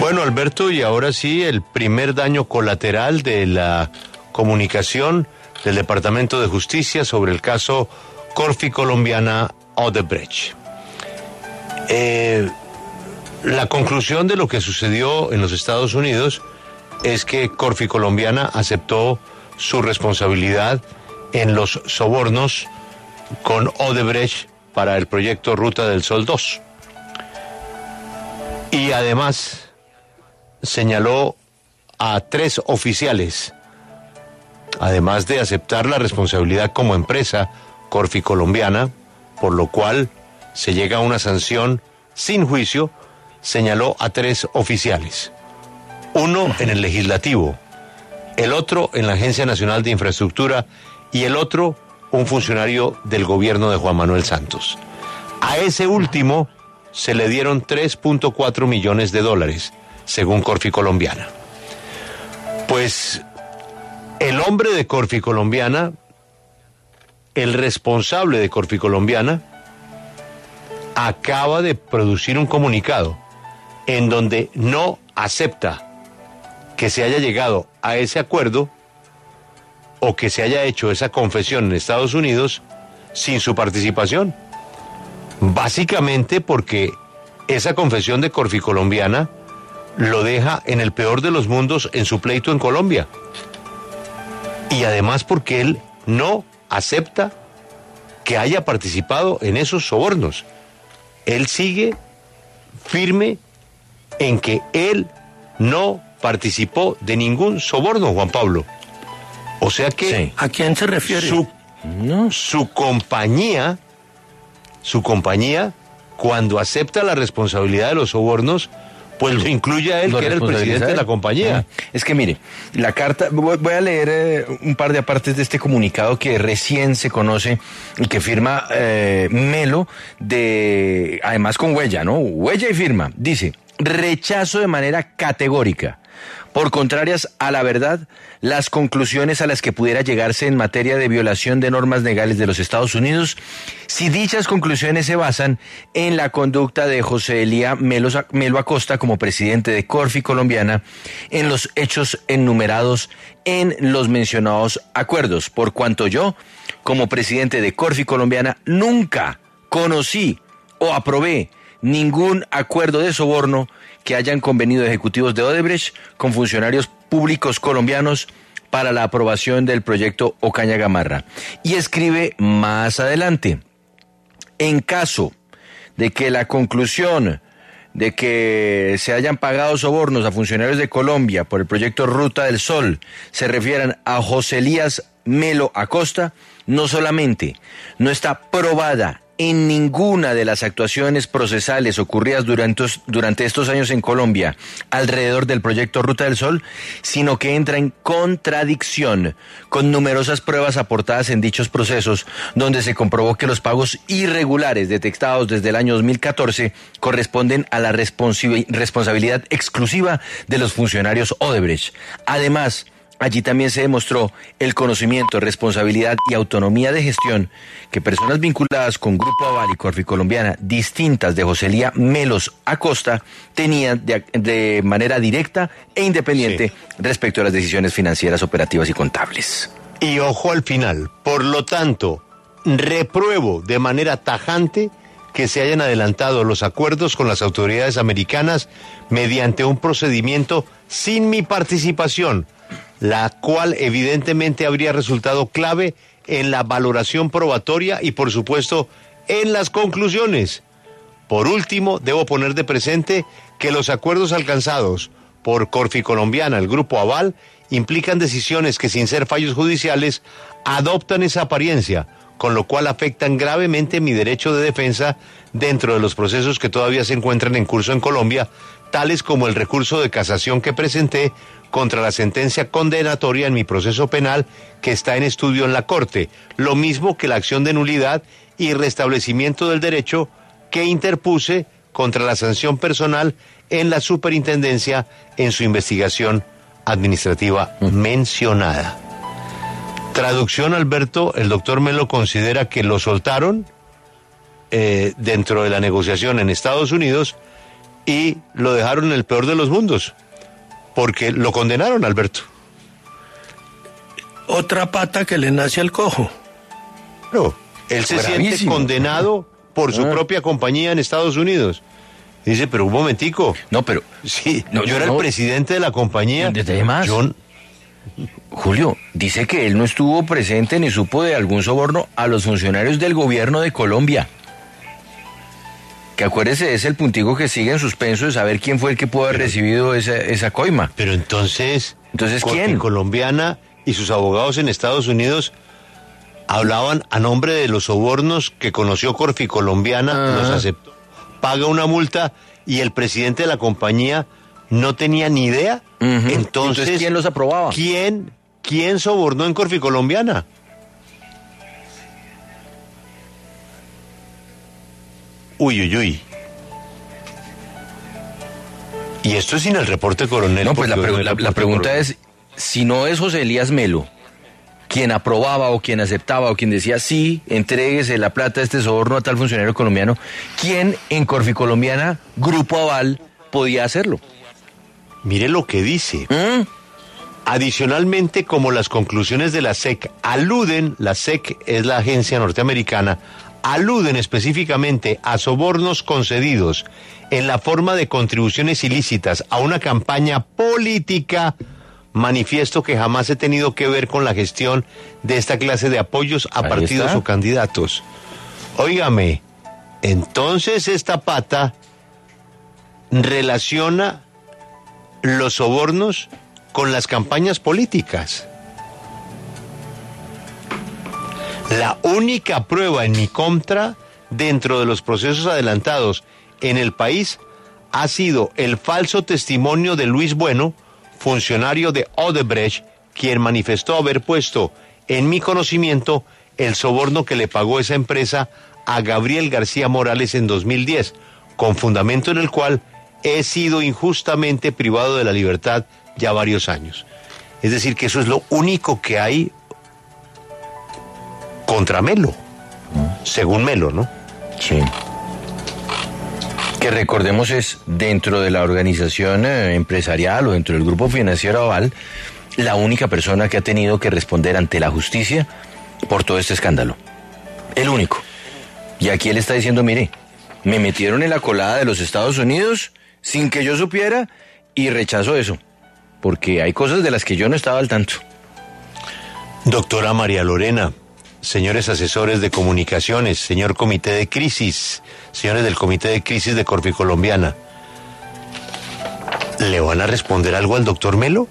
Bueno, Alberto, y ahora sí, el primer daño colateral de la comunicación del Departamento de Justicia sobre el caso Corfi Colombiana Odebrecht. Eh, la conclusión de lo que sucedió en los Estados Unidos es que Corfi Colombiana aceptó su responsabilidad en los sobornos con Odebrecht para el proyecto Ruta del Sol 2. Y además señaló a tres oficiales, además de aceptar la responsabilidad como empresa Corfi Colombiana, por lo cual se llega a una sanción sin juicio, señaló a tres oficiales. Uno en el legislativo, el otro en la Agencia Nacional de Infraestructura y el otro un funcionario del gobierno de Juan Manuel Santos. A ese último se le dieron 3.4 millones de dólares, según Corfi Colombiana. Pues el hombre de Corfi Colombiana, el responsable de Corfi Colombiana, acaba de producir un comunicado en donde no acepta que se haya llegado a ese acuerdo o que se haya hecho esa confesión en Estados Unidos sin su participación. Básicamente porque esa confesión de Corfi Colombiana lo deja en el peor de los mundos en su pleito en Colombia. Y además porque él no acepta que haya participado en esos sobornos. Él sigue firme en que él no participó de ningún soborno, Juan Pablo. O sea que... ¿A quién se refiere? Su, no. su compañía, su compañía, cuando acepta la responsabilidad de los sobornos, pues lo incluye a él, que era el presidente de la compañía. Es que mire, la carta, voy voy a leer eh, un par de apartes de este comunicado que recién se conoce y que firma eh, Melo, de, además con huella, ¿no? Huella y firma. Dice, rechazo de manera categórica. Por contrarias a la verdad, las conclusiones a las que pudiera llegarse en materia de violación de normas legales de los Estados Unidos, si dichas conclusiones se basan en la conducta de José Elía Melo, Acosta como presidente de Corfi Colombiana, en los hechos enumerados en los mencionados acuerdos, por cuanto yo, como presidente de Corfi Colombiana, nunca conocí o aprobé ningún acuerdo de soborno que hayan convenido ejecutivos de Odebrecht con funcionarios públicos colombianos para la aprobación del proyecto Ocaña Gamarra. Y escribe más adelante, en caso de que la conclusión de que se hayan pagado sobornos a funcionarios de Colombia por el proyecto Ruta del Sol se refieran a José Elías Melo Acosta, no solamente no está probada en ninguna de las actuaciones procesales ocurridas durante, durante estos años en Colombia alrededor del proyecto Ruta del Sol, sino que entra en contradicción con numerosas pruebas aportadas en dichos procesos, donde se comprobó que los pagos irregulares detectados desde el año 2014 corresponden a la responsabilidad exclusiva de los funcionarios Odebrecht. Además, Allí también se demostró el conocimiento, responsabilidad y autonomía de gestión que personas vinculadas con Grupo Aval y Corfi Colombiana, distintas de José Lía Melos Acosta, tenían de, de manera directa e independiente respecto a las decisiones financieras, operativas y contables. Y ojo al final. Por lo tanto, repruebo de manera tajante que se hayan adelantado los acuerdos con las autoridades americanas mediante un procedimiento sin mi participación, la cual evidentemente habría resultado clave en la valoración probatoria y por supuesto en las conclusiones. Por último, debo poner de presente que los acuerdos alcanzados por Corfi Colombiana, el Grupo Aval, implican decisiones que sin ser fallos judiciales adoptan esa apariencia, con lo cual afectan gravemente mi derecho de defensa dentro de los procesos que todavía se encuentran en curso en Colombia, tales como el recurso de casación que presenté contra la sentencia condenatoria en mi proceso penal que está en estudio en la Corte, lo mismo que la acción de nulidad y restablecimiento del derecho que interpuse contra la sanción personal en la superintendencia en su investigación administrativa mencionada. Traducción, Alberto, el doctor Melo considera que lo soltaron eh, dentro de la negociación en Estados Unidos y lo dejaron en el peor de los mundos, porque lo condenaron, Alberto. Otra pata que le nace al cojo. No, él se siente condenado por su ah. propia compañía en Estados Unidos. Dice, pero un momentico. No, pero. Sí, yo era el presidente de la compañía. ¿De más? Julio, dice que él no estuvo presente ni supo de algún soborno a los funcionarios del gobierno de Colombia. Que acuérdese, es el puntico que sigue en suspenso de saber quién fue el que pudo haber recibido esa, esa coima. Pero entonces. Entonces, ¿quién? Colombiana y sus abogados en Estados Unidos hablaban a nombre de los sobornos que conoció Corfi Colombiana, los aceptó, paga una multa y el presidente de la compañía no tenía ni idea. Entonces, ¿quién los aprobaba? ¿Quién, quién sobornó en Corfi Colombiana? Uy, uy, uy. Y esto es sin el reporte coronel. No, pues la, pregunta es, si no es José Elías Melo, quien aprobaba o quien aceptaba o quien decía sí, entréguese la plata de este soborno a tal funcionario colombiano, ¿quién en Corfi Colombiana, Grupo Aval, podía hacerlo? Mire lo que dice. ¿Mm? Adicionalmente, como las conclusiones de la SEC aluden, la SEC es la agencia norteamericana, aluden específicamente a sobornos concedidos en la forma de contribuciones ilícitas a una campaña política, manifiesto que jamás he tenido que ver con la gestión de esta clase de apoyos a partidos o candidatos. Óigame, entonces esta pata relaciona los sobornos con las campañas políticas. La única prueba en mi contra dentro de los procesos adelantados en el país ha sido el falso testimonio de Luis Bueno, funcionario de Odebrecht, quien manifestó haber puesto en mi conocimiento el soborno que le pagó esa empresa a Gabriel García Morales en 2010, con fundamento en el cual he sido injustamente privado de la libertad ya varios años. Es decir, que eso es lo único que hay contra Melo, según Melo, ¿no? Sí. Que recordemos es dentro de la organización eh, empresarial o dentro del grupo financiero Aval, la única persona que ha tenido que responder ante la justicia por todo este escándalo. El único. Y aquí él está diciendo, mire, me metieron en la colada de los Estados Unidos sin que yo supiera y rechazo eso, porque hay cosas de las que yo no estaba al tanto. Doctora María Lorena, señores asesores de comunicaciones, señor comité de crisis, señores del comité de crisis de Corpi Colombiana, ¿le van a responder algo al doctor Melo?